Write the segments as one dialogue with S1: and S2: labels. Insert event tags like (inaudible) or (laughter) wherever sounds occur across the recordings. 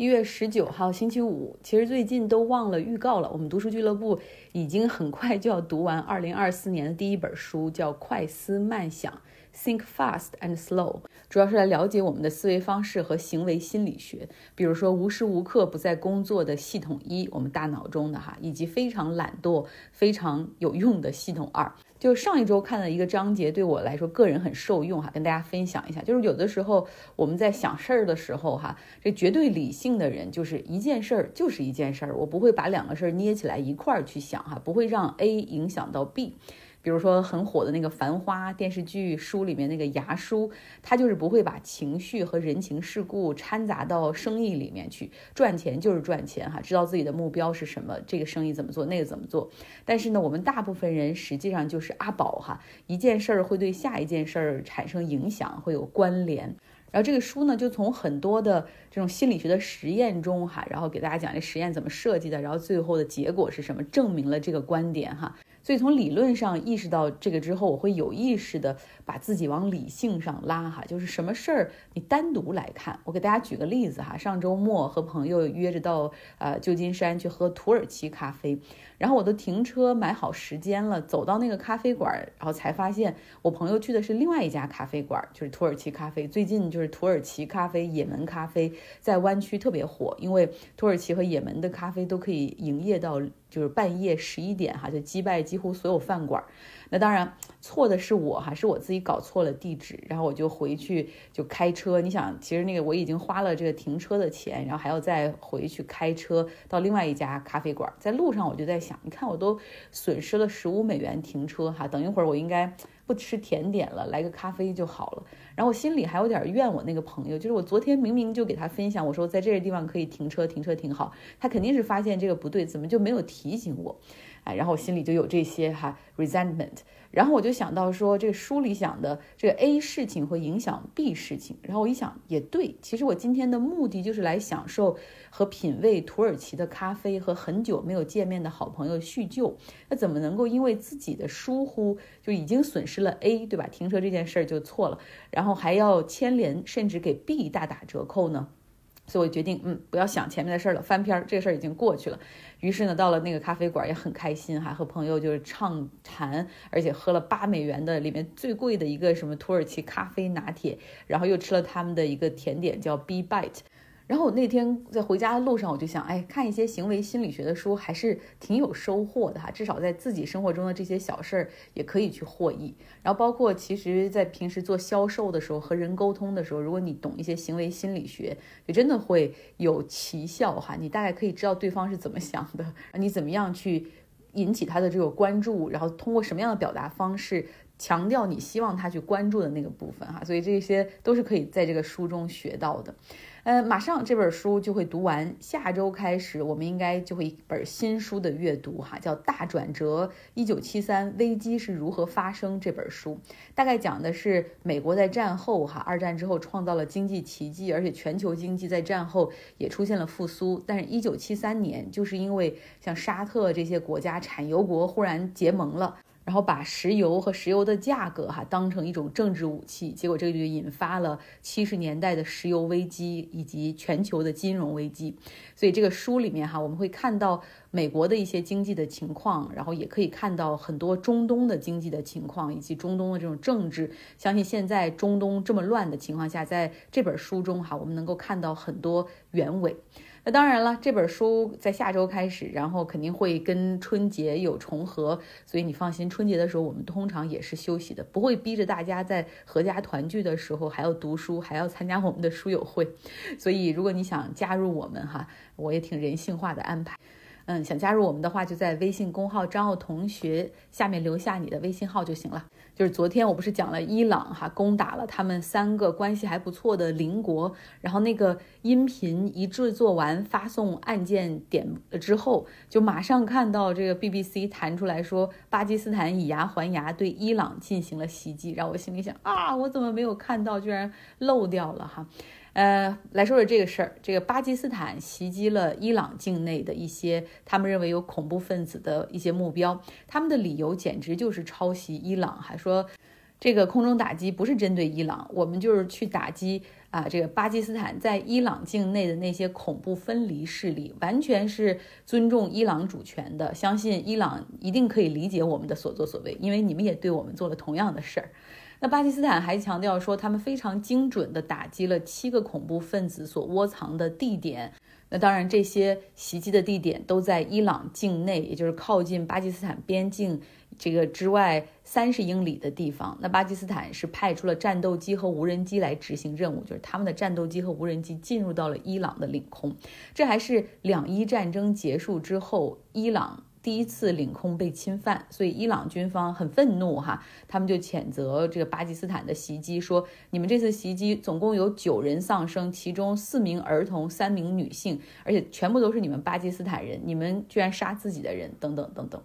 S1: 一月十九号星期五，其实最近都忘了预告了。我们读书俱乐部已经很快就要读完二零二四年的第一本书，叫《快思慢想》（Think Fast and Slow），主要是来了解我们的思维方式和行为心理学。比如说，无时无刻不在工作的系统一，我们大脑中的哈，以及非常懒惰、非常有用的系统二。就上一周看的一个章节，对我来说个人很受用哈，跟大家分享一下。就是有的时候我们在想事儿的时候哈，这绝对理性的人就是一件事儿就是一件事儿，我不会把两个事儿捏起来一块儿去想哈，不会让 A 影响到 B。比如说很火的那个《繁花》电视剧书里面那个牙叔，他就是不会把情绪和人情世故掺杂到生意里面去，赚钱就是赚钱哈，知道自己的目标是什么，这个生意怎么做，那个怎么做。但是呢，我们大部分人实际上就是阿宝哈，一件事儿会对下一件事儿产生影响，会有关联。然后这个书呢，就从很多的这种心理学的实验中哈，然后给大家讲这实验怎么设计的，然后最后的结果是什么，证明了这个观点哈。所以从理论上意识到这个之后，我会有意识的把自己往理性上拉哈，就是什么事儿你单独来看。我给大家举个例子哈，上周末和朋友约着到呃旧金山去喝土耳其咖啡。然后我都停车买好时间了，走到那个咖啡馆，然后才发现我朋友去的是另外一家咖啡馆，就是土耳其咖啡。最近就是土耳其咖啡、也门咖啡在湾区特别火，因为土耳其和也门的咖啡都可以营业到就是半夜十一点哈，就击败几乎所有饭馆。那当然错的是我哈，是我自己搞错了地址，然后我就回去就开车。你想，其实那个我已经花了这个停车的钱，然后还要再回去开车到另外一家咖啡馆。在路上我就在想，你看我都损失了十五美元停车哈，等一会儿我应该不吃甜点了，来个咖啡就好了。然后我心里还有点怨我那个朋友，就是我昨天明明就给他分享，我说在这个地方可以停车，停车挺好，他肯定是发现这个不对，怎么就没有提醒我？哎，然后我心里就有这些哈 resentment，然后我就想到说，这书里讲的这个 A 事情会影响 B 事情，然后我一想也对，其实我今天的目的就是来享受和品味土耳其的咖啡和很久没有见面的好朋友叙旧，那怎么能够因为自己的疏忽就已经损失了 A，对吧？停车这件事儿就错了，然后还要牵连甚至给 B 大打折扣呢？所以我决定，嗯，不要想前面的事儿了，翻篇儿，这个事儿已经过去了。于是呢，到了那个咖啡馆也很开心，还和朋友就是畅谈，而且喝了八美元的里面最贵的一个什么土耳其咖啡拿铁，然后又吃了他们的一个甜点叫 B Bite。然后我那天在回家的路上，我就想，哎，看一些行为心理学的书还是挺有收获的哈，至少在自己生活中的这些小事儿也可以去获益。然后包括其实，在平时做销售的时候和人沟通的时候，如果你懂一些行为心理学，就真的会有奇效哈。你大概可以知道对方是怎么想的，你怎么样去引起他的这个关注，然后通过什么样的表达方式强调你希望他去关注的那个部分哈。所以这些都是可以在这个书中学到的。呃，马上这本书就会读完，下周开始我们应该就会一本新书的阅读哈，叫《大转折：一九七三危机是如何发生》这本书，大概讲的是美国在战后哈，二战之后创造了经济奇迹，而且全球经济在战后也出现了复苏，但是，一九七三年就是因为像沙特这些国家产油国忽然结盟了。然后把石油和石油的价格哈当成一种政治武器，结果这个就引发了七十年代的石油危机以及全球的金融危机。所以这个书里面哈，我们会看到美国的一些经济的情况，然后也可以看到很多中东的经济的情况以及中东的这种政治。相信现在中东这么乱的情况下，在这本书中哈，我们能够看到很多原委。当然了，这本书在下周开始，然后肯定会跟春节有重合，所以你放心，春节的时候我们通常也是休息的，不会逼着大家在合家团聚的时候还要读书，还要参加我们的书友会。所以如果你想加入我们哈，我也挺人性化的安排。嗯，想加入我们的话，就在微信公号张奥同学下面留下你的微信号就行了。就是昨天我不是讲了伊朗哈攻打了他们三个关系还不错的邻国，然后那个音频一制作完发送按键点之后，就马上看到这个 BBC 弹出来说巴基斯坦以牙还牙对伊朗进行了袭击，然后我心里想啊，我怎么没有看到，居然漏掉了哈。呃，来说说这个事儿。这个巴基斯坦袭击了伊朗境内的一些他们认为有恐怖分子的一些目标，他们的理由简直就是抄袭伊朗，还说这个空中打击不是针对伊朗，我们就是去打击啊，这个巴基斯坦在伊朗境内的那些恐怖分离势力，完全是尊重伊朗主权的，相信伊朗一定可以理解我们的所作所为，因为你们也对我们做了同样的事儿。那巴基斯坦还强调说，他们非常精准地打击了七个恐怖分子所窝藏的地点。那当然，这些袭击的地点都在伊朗境内，也就是靠近巴基斯坦边境。这个之外三十英里的地方，那巴基斯坦是派出了战斗机和无人机来执行任务，就是他们的战斗机和无人机进入到了伊朗的领空。这还是两伊战争结束之后，伊朗第一次领空被侵犯，所以伊朗军方很愤怒哈，他们就谴责这个巴基斯坦的袭击，说你们这次袭击总共有九人丧生，其中四名儿童，三名女性，而且全部都是你们巴基斯坦人，你们居然杀自己的人，等等等等。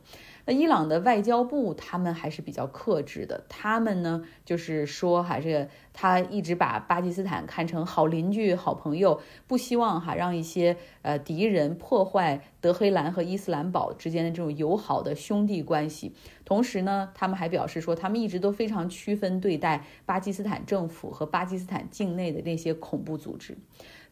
S1: 那伊朗的外交部他们还是比较克制的，他们呢就是说哈，这个他一直把巴基斯坦看成好邻居、好朋友，不希望哈让一些呃敌人破坏德黑兰和伊斯兰堡之间的这种友好的兄弟关系。同时呢，他们还表示说，他们一直都非常区分对待巴基斯坦政府和巴基斯坦境内的那些恐怖组织。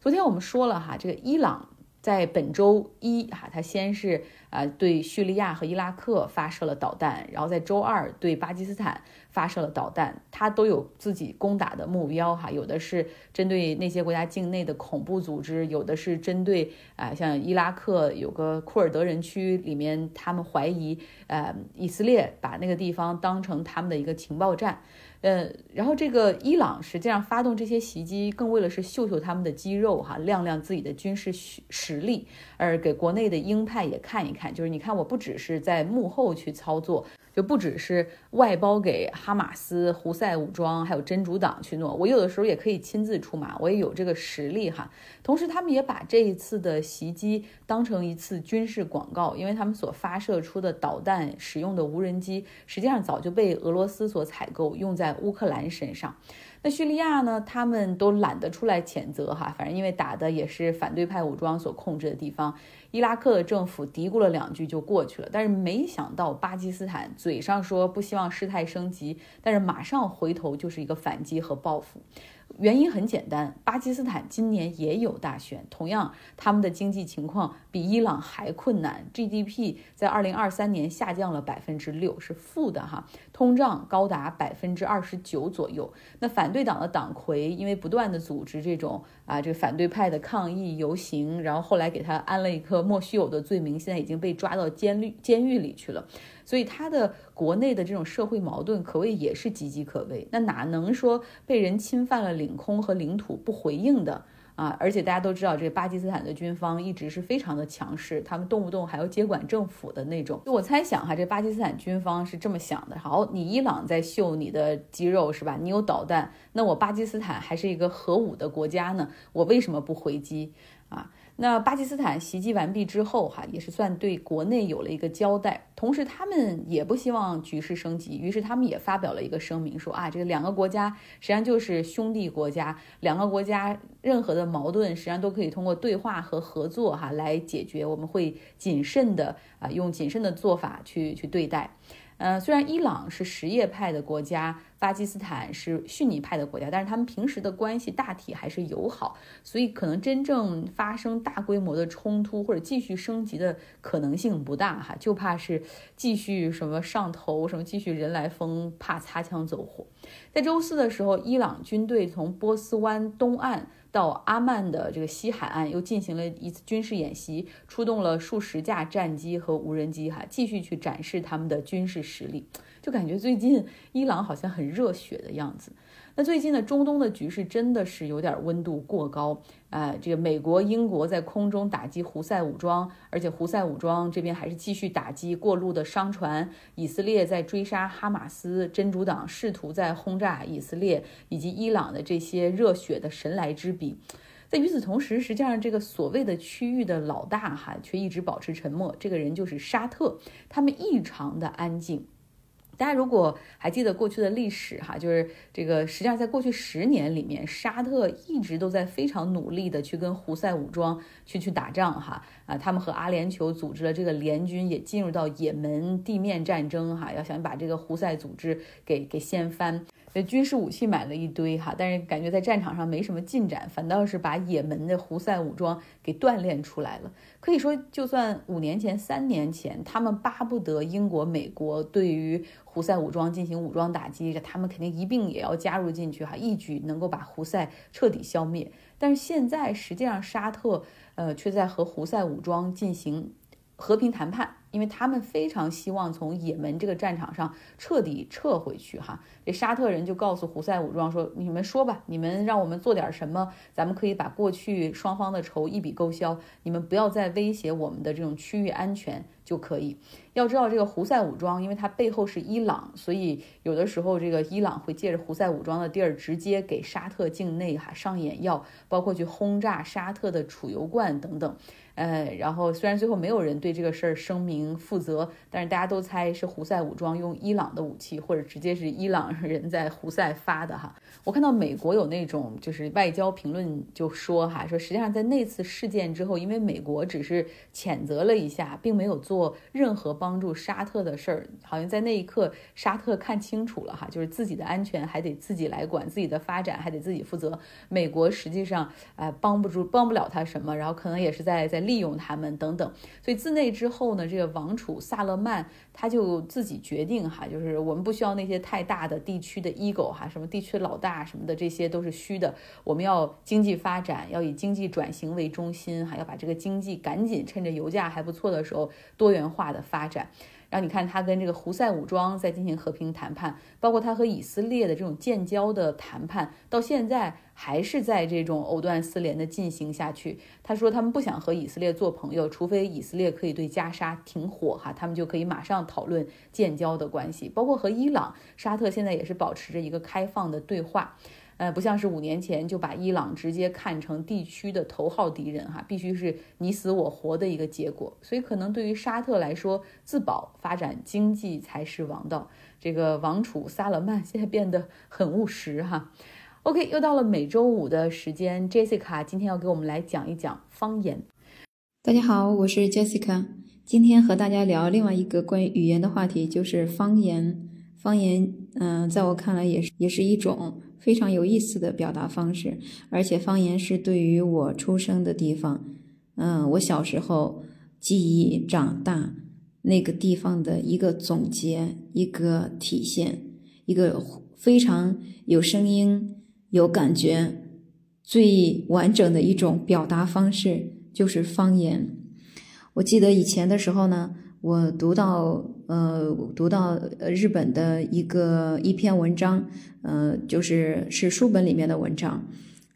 S1: 昨天我们说了哈，这个伊朗。在本周一，哈，他先是啊对叙利亚和伊拉克发射了导弹，然后在周二对巴基斯坦发射了导弹，他都有自己攻打的目标，哈，有的是针对那些国家境内的恐怖组织，有的是针对啊像伊拉克有个库尔德人区里面，他们怀疑呃以色列把那个地方当成他们的一个情报站。呃，然后这个伊朗实际上发动这些袭击，更为了是秀秀他们的肌肉哈，亮亮自己的军事实力，而给国内的鹰派也看一看，就是你看我不只是在幕后去操作。就不只是外包给哈马斯、胡塞武装，还有真主党去弄，我有的时候也可以亲自出马，我也有这个实力哈。同时，他们也把这一次的袭击当成一次军事广告，因为他们所发射出的导弹、使用的无人机，实际上早就被俄罗斯所采购，用在乌克兰身上。那叙利亚呢？他们都懒得出来谴责哈，反正因为打的也是反对派武装所控制的地方。伊拉克的政府嘀咕了两句就过去了，但是没想到巴基斯坦嘴上说不希望事态升级，但是马上回头就是一个反击和报复。原因很简单，巴基斯坦今年也有大选，同样他们的经济情况比伊朗还困难，GDP 在二零二三年下降了百分之六，是负的哈，通胀高达百分之二十九左右。那反对党的党魁因为不断的组织这种啊这个反对派的抗议游行，然后后来给他安了一个莫须有的罪名，现在已经被抓到监狱监狱里去了。所以他的国内的这种社会矛盾可谓也是岌岌可危。那哪能说被人侵犯了领空和领土不回应的啊？而且大家都知道，这巴基斯坦的军方一直是非常的强势，他们动不动还要接管政府的那种。就我猜想哈，这巴基斯坦军方是这么想的：好，你伊朗在秀你的肌肉是吧？你有导弹，那我巴基斯坦还是一个核武的国家呢，我为什么不回击啊？那巴基斯坦袭击完毕之后，哈，也是算对国内有了一个交代。同时，他们也不希望局势升级，于是他们也发表了一个声明，说啊，这个两个国家实际上就是兄弟国家，两个国家任何的矛盾实际上都可以通过对话和合作，哈，来解决。我们会谨慎的啊，用谨慎的做法去去对待。呃，虽然伊朗是什叶派的国家，巴基斯坦是逊尼派的国家，但是他们平时的关系大体还是友好，所以可能真正发生大规模的冲突或者继续升级的可能性不大哈，就怕是继续什么上头，什么继续人来疯，怕擦枪走火。在周四的时候，伊朗军队从波斯湾东岸。到阿曼的这个西海岸又进行了一次军事演习，出动了数十架战机和无人机，哈，继续去展示他们的军事实力。就感觉最近伊朗好像很热血的样子。那最近呢，中东的局势真的是有点温度过高啊！这个美国、英国在空中打击胡塞武装，而且胡塞武装这边还是继续打击过路的商船。以色列在追杀哈马斯，真主党试图在轰炸以色列以及伊朗的这些热血的神来之笔。在与此同时，实际上这个所谓的区域的老大哈却一直保持沉默。这个人就是沙特，他们异常的安静。大家如果还记得过去的历史哈，就是这个实际上在过去十年里面，沙特一直都在非常努力的去跟胡塞武装去去打仗哈啊，他们和阿联酋组织了这个联军，也进入到也门地面战争哈，要想把这个胡塞组织给给掀翻。军事武器买了一堆哈，但是感觉在战场上没什么进展，反倒是把也门的胡塞武装给锻炼出来了。可以说，就算五年前、三年前，他们巴不得英国、美国对于胡塞武装进行武装打击，他们肯定一并也要加入进去哈，一举能够把胡塞彻底消灭。但是现在，实际上沙特呃却在和胡塞武装进行和平谈判。因为他们非常希望从也门这个战场上彻底撤回去，哈，这沙特人就告诉胡塞武装说：“你们说吧，你们让我们做点什么，咱们可以把过去双方的仇一笔勾销，你们不要再威胁我们的这种区域安全就可以。”要知道，这个胡塞武装，因为它背后是伊朗，所以有的时候这个伊朗会借着胡塞武装的地儿，直接给沙特境内哈上眼药，包括去轰炸沙特的储油罐等等。呃，然后虽然最后没有人对这个事儿声明负责，但是大家都猜是胡塞武装用伊朗的武器，或者直接是伊朗人在胡塞发的哈。我看到美国有那种就是外交评论就说哈，说实际上在那次事件之后，因为美国只是谴责了一下，并没有做做任何帮助沙特的事儿，好像在那一刻沙特看清楚了哈，就是自己的安全还得自己来管，自己的发展还得自己负责。美国实际上呃帮不住，帮不了他什么，然后可能也是在在。利用他们等等，所以自那之后呢，这个王储萨勒曼他就自己决定哈，就是我们不需要那些太大的地区的 ego 哈，什么地区老大什么的，这些都是虚的。我们要经济发展，要以经济转型为中心，还要把这个经济赶紧趁着油价还不错的时候多多元化的发展。然后你看，他跟这个胡塞武装在进行和平谈判，包括他和以色列的这种建交的谈判，到现在还是在这种藕断丝连的进行下去。他说他们不想和以色列做朋友，除非以色列可以对加沙停火，哈，他们就可以马上讨论建交的关系。包括和伊朗、沙特现在也是保持着一个开放的对话。呃，不像是五年前就把伊朗直接看成地区的头号敌人哈，必须是你死我活的一个结果。所以可能对于沙特来说，自保发展经济才是王道。这个王储萨勒曼现在变得很务实哈。OK，又到了每周五的时间，Jessica 今天要给我们来讲一讲方言。
S2: 大家好，我是 Jessica，今天和大家聊另外一个关于语言的话题，就是方言。方言，嗯，在我看来也是也是一种。非常有意思的表达方式，而且方言是对于我出生的地方，嗯，我小时候记忆长大那个地方的一个总结，一个体现，一个非常有声音、有感觉、最完整的一种表达方式，就是方言。我记得以前的时候呢。我读到，呃，读到日本的一个一篇文章，呃，就是是书本里面的文章。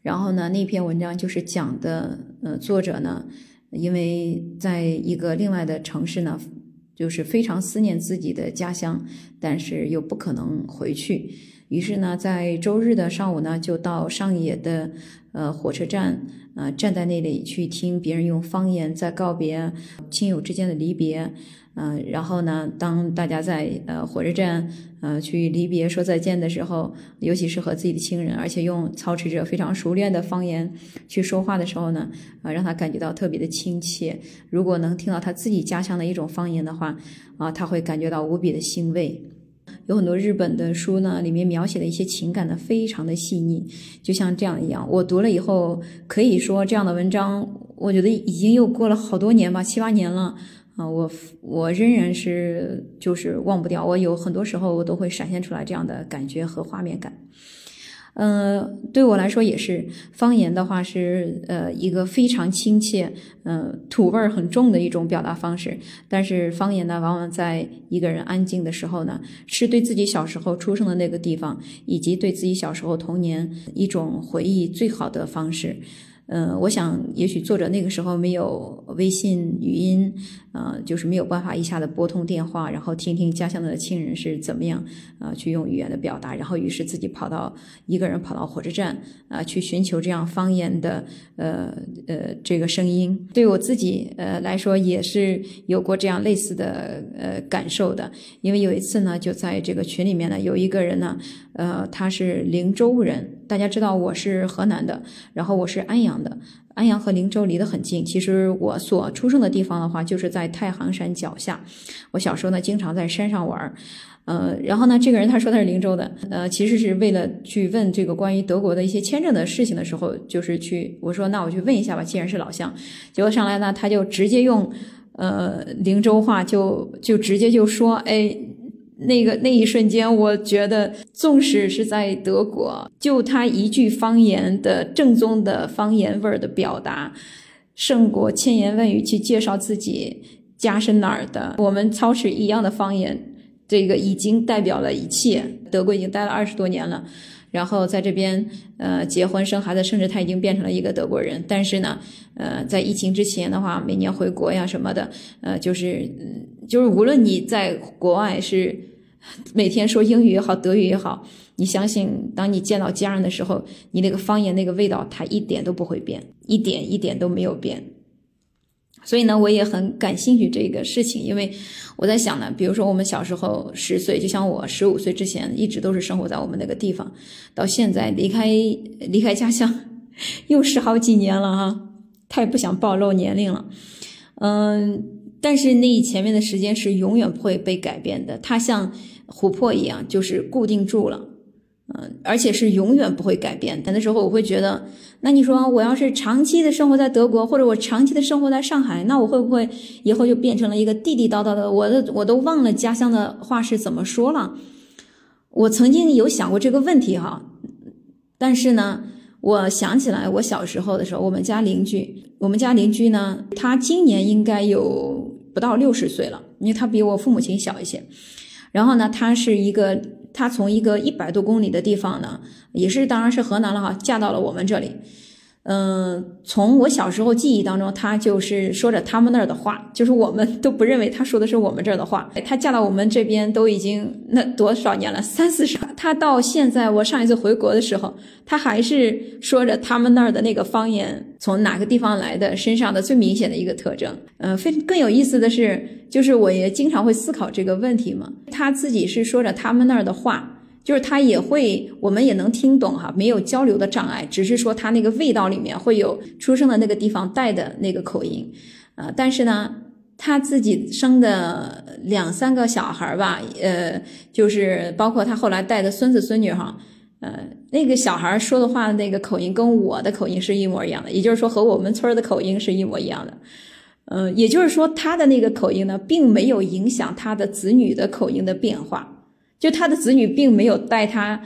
S2: 然后呢，那篇文章就是讲的，呃，作者呢，因为在一个另外的城市呢，就是非常思念自己的家乡，但是又不可能回去。于是呢，在周日的上午呢，就到上野的呃火车站，呃，站在那里去听别人用方言在告别亲友之间的离别。嗯，然后呢，当大家在呃火车站呃去离别说再见的时候，尤其是和自己的亲人，而且用操持着非常熟练的方言去说话的时候呢，啊，让他感觉到特别的亲切。如果能听到他自己家乡的一种方言的话，啊，他会感觉到无比的欣慰。有很多日本的书呢，里面描写的一些情感呢，非常的细腻，就像这样一样。我读了以后，可以说这样的文章，我觉得已经又过了好多年吧，七八年了。啊，我我仍然是就是忘不掉，我有很多时候我都会闪现出来这样的感觉和画面感。嗯，对我来说也是，方言的话是呃一个非常亲切，嗯，土味儿很重的一种表达方式。但是方言呢，往往在一个人安静的时候呢，是对自己小时候出生的那个地方，以及对自己小时候童年一种回忆最好的方式。嗯，我想也许作者那个时候没有微信语音，呃，就是没有办法一下子拨通电话，然后听听家乡的亲人是怎么样，呃，去用语言的表达，然后于是自己跑到一个人跑到火车站，啊，去寻求这样方言的，呃呃这个声音。对我自己呃来说也是有过这样类似的呃感受的，因为有一次呢，就在这个群里面呢，有一个人呢，呃，他是灵州人。大家知道我是河南的，然后我是安阳的，安阳和灵州离得很近。其实我所出生的地方的话，就是在太行山脚下。我小时候呢，经常在山上玩呃，然后呢，这个人他说他是灵州的，呃，其实是为了去问这个关于德国的一些签证的事情的时候，就是去我说那我去问一下吧，既然是老乡，结果上来呢，他就直接用呃灵州话就就直接就说，哎。那个那一瞬间，我觉得，纵使是在德国，就他一句方言的正宗的方言味儿的表达，胜过千言万语去介绍自己家是哪儿的。我们操持一样的方言，这个已经代表了一切。德国已经待了二十多年了，然后在这边呃结婚生孩子，甚至他已经变成了一个德国人。但是呢，呃，在疫情之前的话，每年回国呀什么的，呃，就是就是无论你在国外是。(laughs) 每天说英语也好，德语也好，你相信，当你见到家人的时候，你那个方言那个味道，它一点都不会变，一点一点都没有变。所以呢，我也很感兴趣这个事情，因为我在想呢，比如说我们小时候十岁，就像我十五岁之前，一直都是生活在我们那个地方，到现在离开离开家乡，(laughs) 又是好几年了哈，太不想暴露年龄了，嗯。但是那前面的时间是永远不会被改变的，它像琥珀一样，就是固定住了，嗯，而且是永远不会改变。有的时候我会觉得，那你说我要是长期的生活在德国，或者我长期的生活在上海，那我会不会以后就变成了一个地地道道的？我的我都忘了家乡的话是怎么说了。我曾经有想过这个问题哈，但是呢，我想起来我小时候的时候，我们家邻居，我们家邻居呢，他今年应该有。不到六十岁了，因为他比我父母亲小一些。然后呢，他是一个，他从一个一百多公里的地方呢，也是当然是河南了哈，嫁到了我们这里。嗯，从我小时候记忆当中，他就是说着他们那儿的话，就是我们都不认为他说的是我们这儿的话。他嫁到我们这边都已经那多少年了，三四十。他到现在，我上一次回国的时候，他还是说着他们那儿的那个方言，从哪个地方来的，身上的最明显的一个特征。嗯，非更有意思的是，就是我也经常会思考这个问题嘛。他自己是说着他们那儿的话。就是他也会，我们也能听懂哈，没有交流的障碍，只是说他那个味道里面会有出生的那个地方带的那个口音，啊，但是呢，他自己生的两三个小孩吧，呃，就是包括他后来带的孙子孙女哈，呃，那个小孩说的话的那个口音跟我的口音是一模一样的，也就是说和我们村的口音是一模一样的，嗯，也就是说他的那个口音呢，并没有影响他的子女的口音的变化。就他的子女并没有带他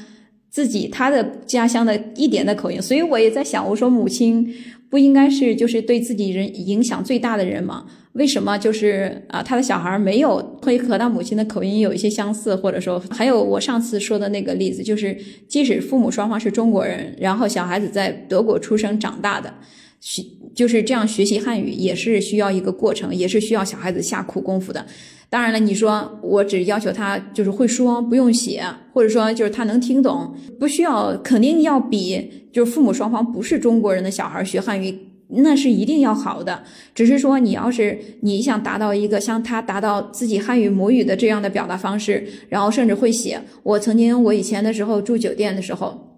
S2: 自己他的家乡的一点的口音，所以我也在想，我说母亲不应该是就是对自己人影响最大的人吗？为什么就是啊他的小孩没有会和他母亲的口音有一些相似，或者说还有我上次说的那个例子，就是即使父母双方是中国人，然后小孩子在德国出生长大的，学就是这样学习汉语也是需要一个过程，也是需要小孩子下苦功夫的。当然了，你说我只要求他就是会说，不用写，或者说就是他能听懂，不需要，肯定要比就是父母双方不是中国人的小孩学汉语，那是一定要好的。只是说你要是你想达到一个像他达到自己汉语母语的这样的表达方式，然后甚至会写。我曾经我以前的时候住酒店的时候。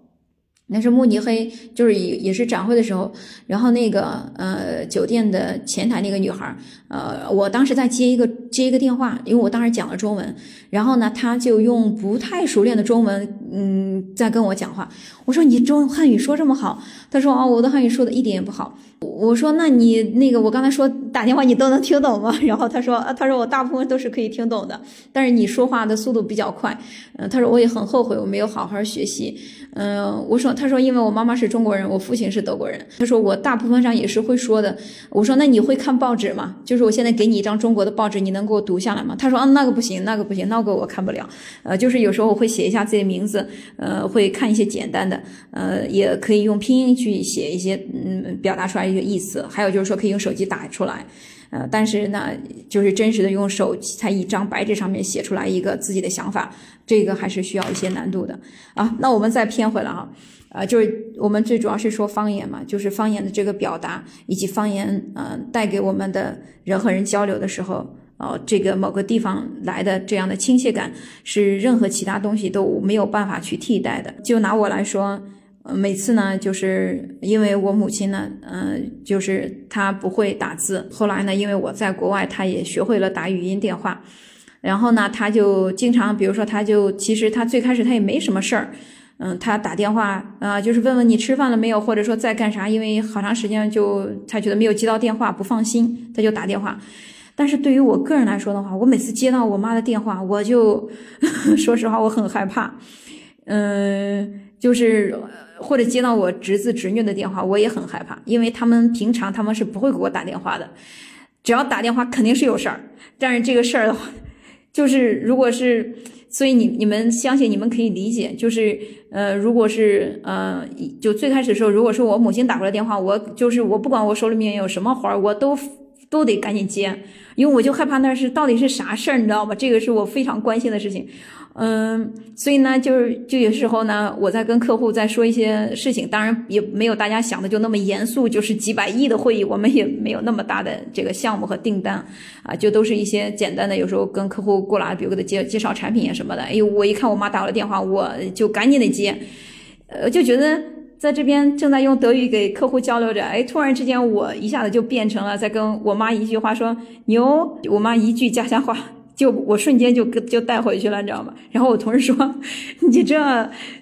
S2: 那是慕尼黑，就是也也是展会的时候，然后那个呃酒店的前台那个女孩，呃，我当时在接一个接一个电话，因为我当时讲了中文，然后呢，她就用不太熟练的中文，嗯，在跟我讲话。我说你中汉语说这么好，她说哦，我的汉语说的一点也不好。我说那你那个我刚才说打电话你都能听懂吗？(laughs) 然后她说啊，她说我大部分都是可以听懂的，但是你说话的速度比较快。嗯，她说我也很后悔我没有好好学习。嗯，我说。他说因为我妈妈是中国人，我父亲是德国人。他说我大部分上也是会说的。我说那你会看报纸吗？就是我现在给你一张中国的报纸，你能给我读下来吗？他说啊那个不行，那个不行，那个我看不了。呃，就是有时候我会写一下自己的名字，呃，会看一些简单的，呃，也可以用拼音去写一些，嗯，表达出来一个意思。还有就是说可以用手机打出来。呃，但是呢，就是真实的用手在一张白纸上面写出来一个自己的想法，这个还是需要一些难度的啊。那我们再偏回来啊，呃，就是我们最主要是说方言嘛，就是方言的这个表达以及方言，呃，带给我们的人和人交流的时候，哦，这个某个地方来的这样的亲切感，是任何其他东西都没有办法去替代的。就拿我来说。每次呢，就是因为我母亲呢，嗯，就是她不会打字。后来呢，因为我在国外，她也学会了打语音电话。然后呢，她就经常，比如说，她就其实她最开始她也没什么事儿，嗯，他打电话啊，就是问问你吃饭了没有，或者说在干啥。因为好长时间就他觉得没有接到电话不放心，他就打电话。但是对于我个人来说的话，我每次接到我妈的电话，我就 (laughs) 说实话，我很害怕，嗯，就是。或者接到我侄子侄女的电话，我也很害怕，因为他们平常他们是不会给我打电话的，只要打电话肯定是有事儿。但是这个事儿的话，就是如果是，所以你你们相信你们可以理解，就是呃，如果是呃，就最开始的时候，如果说我母亲打过来电话，我就是我不管我手里面有什么活儿，我都都得赶紧接，因为我就害怕那是到底是啥事儿，你知道吗？这个是我非常关心的事情。嗯，所以呢，就是就有时候呢，我在跟客户在说一些事情，当然也没有大家想的就那么严肃，就是几百亿的会议，我们也没有那么大的这个项目和订单啊，就都是一些简单的，有时候跟客户过来，比如给他介介绍产品啊什么的。哎呦，我一看我妈打了电话，我就赶紧得接，呃，就觉得在这边正在用德语给客户交流着，哎，突然之间我一下子就变成了在跟我妈一句话说牛，我妈一句家乡话。就我瞬间就就带回去了，你知道吗？然后我同事说：“ (laughs) 你这，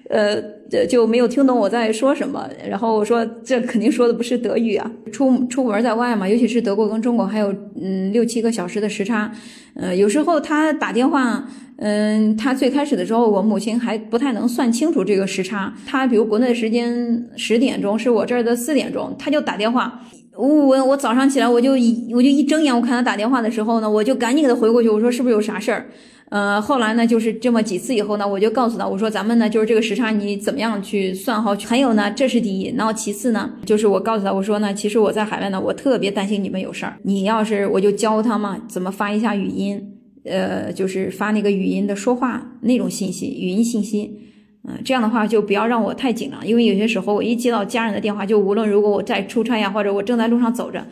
S2: 呃，就没有听懂我在说什么。”然后我说：“这肯定说的不是德语啊！出出门在外嘛，尤其是德国跟中国还有嗯六七个小时的时差，呃，有时候他打电话，嗯，他最开始的时候，我母亲还不太能算清楚这个时差。他比如国内时间十点钟，是我这儿的四点钟，他就打电话。”我我我早上起来我就一我就一睁眼，我看他打电话的时候呢，我就赶紧给他回过去，我说是不是有啥事儿？呃，后来呢，就是这么几次以后呢，我就告诉他，我说咱们呢就是这个时差你怎么样去算好？还有呢，这是第一，然后其次呢，就是我告诉他，我说呢，其实我在海外呢，我特别担心你们有事儿，你要是我就教他嘛，怎么发一下语音，呃，就是发那个语音的说话那种信息，语音信息。嗯，这样的话就不要让我太紧张，因为有些时候我一接到家人的电话，就无论如果我在出差呀，或者我正在路上走着，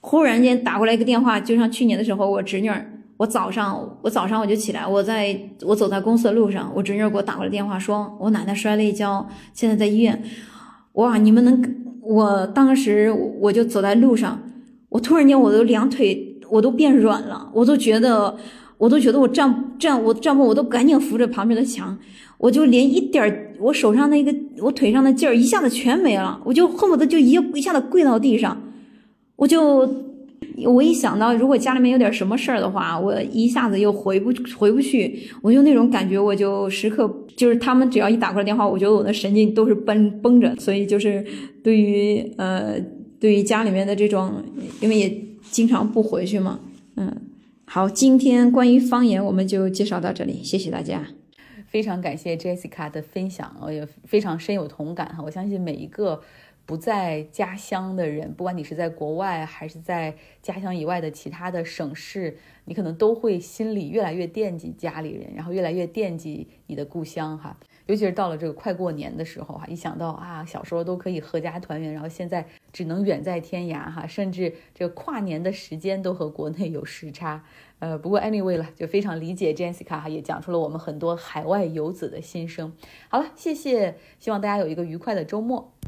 S2: 忽然间打过来一个电话，就像去年的时候，我侄女儿，我早上我早上我就起来，我在我走在公司的路上，我侄女儿给我打过来电话，说我奶奶摔了一跤，现在在医院。哇，你们能，我当时我就走在路上，我突然间我的两腿我都变软了，我都觉得我都觉得我站站我站不我都赶紧扶着旁边的墙。我就连一点儿，我手上那个，我腿上的劲儿一下子全没了，我就恨不得就一一下子跪到地上。我就我一想到如果家里面有点什么事儿的话，我一下子又回不回不去，我就那种感觉，我就时刻就是他们只要一打过来电话，我觉得我的神经都是绷绷着。所以就是对于呃对于家里面的这种，因为也经常不回去嘛，嗯，好，今天关于方言我们就介绍到这里，谢谢大家。
S1: 非常感谢 Jessica 的分享，我也非常深有同感哈。我相信每一个不在家乡的人，不管你是在国外还是在家乡以外的其他的省市，你可能都会心里越来越惦记家里人，然后越来越惦记你的故乡哈。尤其是到了这个快过年的时候哈，一想到啊，小时候都可以合家团圆，然后现在只能远在天涯哈，甚至这个跨年的时间都和国内有时差。呃，不过 anyway 了，就非常理解 Jessica 哈，也讲出了我们很多海外游子的心声。好了，谢谢，希望大家有一个愉快的周末。